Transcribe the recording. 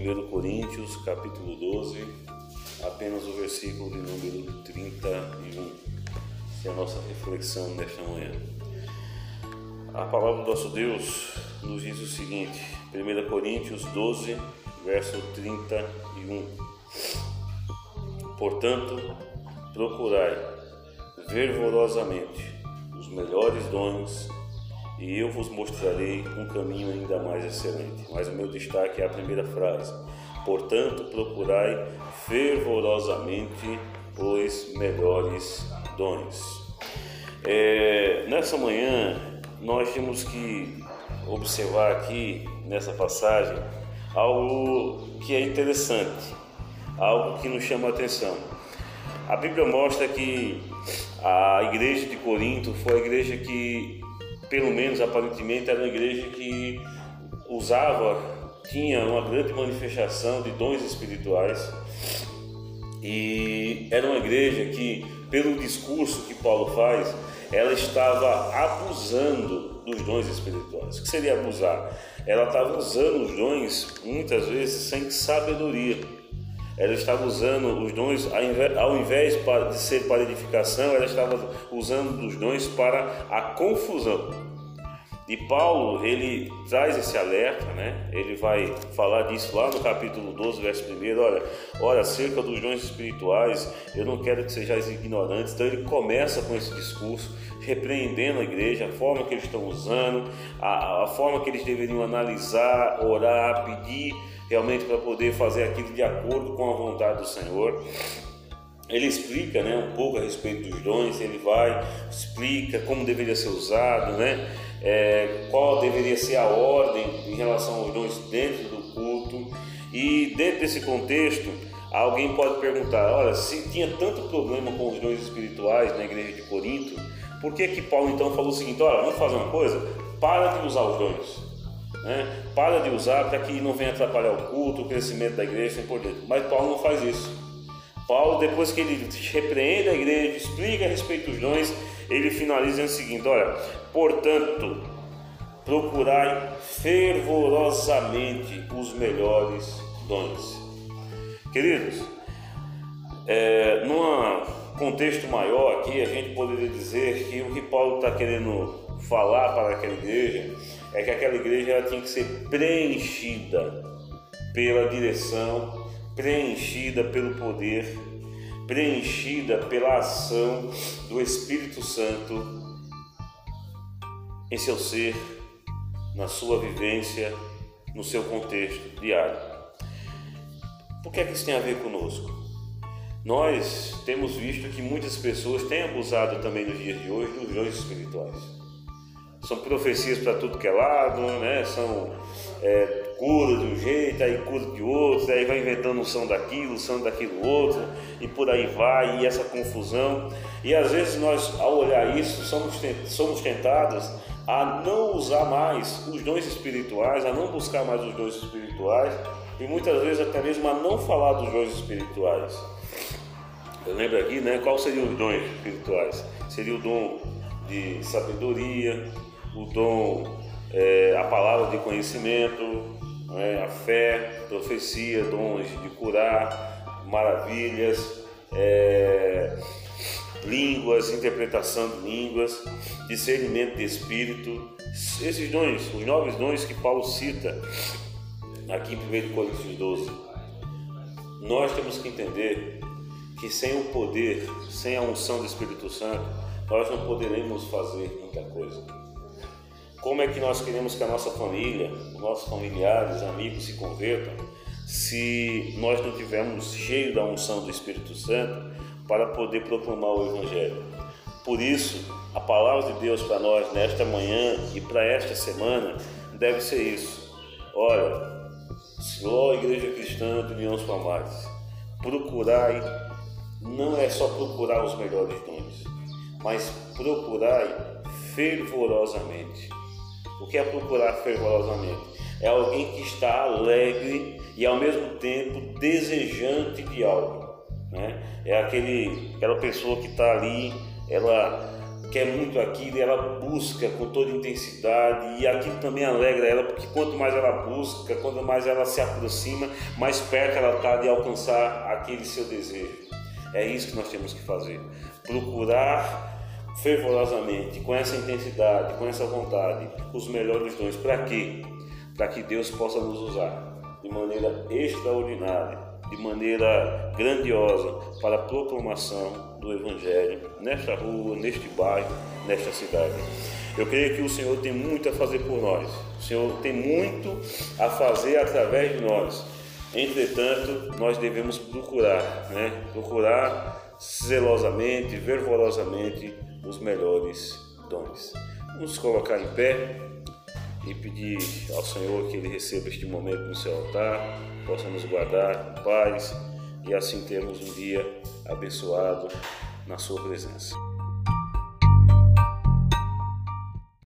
1 Coríntios, capítulo 12, apenas o versículo de número 31. Essa é a nossa reflexão nesta manhã. A palavra do nosso Deus nos diz o seguinte, 1 Coríntios 12, verso 31. Portanto, procurai fervorosamente os melhores dons e eu vos mostrarei um caminho ainda mais excelente. Mas o meu destaque é a primeira frase. Portanto, procurai fervorosamente os melhores dons. É, nessa manhã, nós temos que observar aqui nessa passagem algo que é interessante, algo que nos chama a atenção. A Bíblia mostra que a igreja de Corinto foi a igreja que pelo menos aparentemente, era uma igreja que usava, tinha uma grande manifestação de dons espirituais e era uma igreja que, pelo discurso que Paulo faz, ela estava abusando dos dons espirituais. O que seria abusar? Ela estava usando os dons muitas vezes sem sabedoria. Ela estava usando os dons, ao invés de ser para edificação, ela estava usando os dons para a confusão. E Paulo, ele traz esse alerta, né? Ele vai falar disso lá no capítulo 12, verso 1. Olha, olha, acerca dos dons espirituais, eu não quero que sejais ignorantes. Então ele começa com esse discurso, repreendendo a igreja, a forma que eles estão usando, a, a forma que eles deveriam analisar, orar, pedir realmente para poder fazer aquilo de acordo com a vontade do Senhor ele explica né, um pouco a respeito dos dons, ele vai, explica como deveria ser usado, né, é, qual deveria ser a ordem em relação aos dons dentro do culto. E dentro desse contexto, alguém pode perguntar: olha, se tinha tanto problema com os dons espirituais na igreja de Corinto, por que que Paulo então falou o seguinte: olha, vamos fazer uma coisa, para de usar os dons. Né? Para de usar para que não venha atrapalhar o culto, o crescimento da igreja, assim por dentro. Mas Paulo não faz isso. Paulo, depois que ele repreende a igreja, explica a respeito dos dons, ele finaliza o seguinte: olha, portanto, procurai fervorosamente os melhores dons. Queridos, é, num contexto maior aqui, a gente poderia dizer que o que Paulo está querendo falar para aquela igreja é que aquela igreja tinha que ser preenchida pela direção, preenchida pelo poder preenchida pela ação do Espírito Santo em seu ser, na sua vivência, no seu contexto diário. Por que, é que isso tem a ver conosco? Nós temos visto que muitas pessoas têm abusado também nos dias de hoje dos dons espirituais. São profecias para tudo que é lado, né? são é, cura de um jeito, aí cura de outro, aí vai inventando um som daquilo, um som daquilo outro, e por aí vai, e essa confusão. E às vezes nós, ao olhar isso, somos, somos tentados a não usar mais os dons espirituais, a não buscar mais os dons espirituais, e muitas vezes até mesmo a não falar dos dons espirituais. Eu lembro aqui, né? Qual seriam os dons espirituais? Seria o dom de sabedoria, o dom, é, a palavra de conhecimento, né? a fé, profecia, dons de curar, maravilhas, é, línguas, interpretação de línguas, discernimento de espírito. Esses dons, os nove dons que Paulo cita aqui em 1 Coríntios 12. Nós temos que entender que sem o poder, sem a unção do Espírito Santo, nós não poderemos fazer muita coisa. Como é que nós queremos que a nossa família, os nossos familiares, amigos se convertam se nós não tivermos cheio da unção do Espírito Santo para poder proclamar o Evangelho? Por isso, a palavra de Deus para nós nesta manhã e para esta semana deve ser isso. Olha, Senhor, Igreja Cristã de União Palmares, procurai, não é só procurar os melhores dons, mas procurai fervorosamente o que é procurar fervorosamente? É alguém que está alegre e ao mesmo tempo desejante de algo. Né? É aquele, aquela pessoa que está ali, ela quer muito aquilo e ela busca com toda intensidade e aquilo também alegra ela, porque quanto mais ela busca, quanto mais ela se aproxima, mais perto ela está de alcançar aquele seu desejo. É isso que nós temos que fazer. Procurar fervorosamente, com essa intensidade, com essa vontade, os melhores dons. Para quê? Para que Deus possa nos usar de maneira extraordinária, de maneira grandiosa para a proclamação do Evangelho nesta rua, neste bairro, nesta cidade. Eu creio que o Senhor tem muito a fazer por nós. O Senhor tem muito a fazer através de nós. Entretanto, nós devemos procurar, né? Procurar zelosamente, fervorosamente os melhores dons. Vamos colocar em pé e pedir ao Senhor que Ele receba este momento no seu altar, possa nos guardar em paz e assim termos um dia abençoado na Sua presença.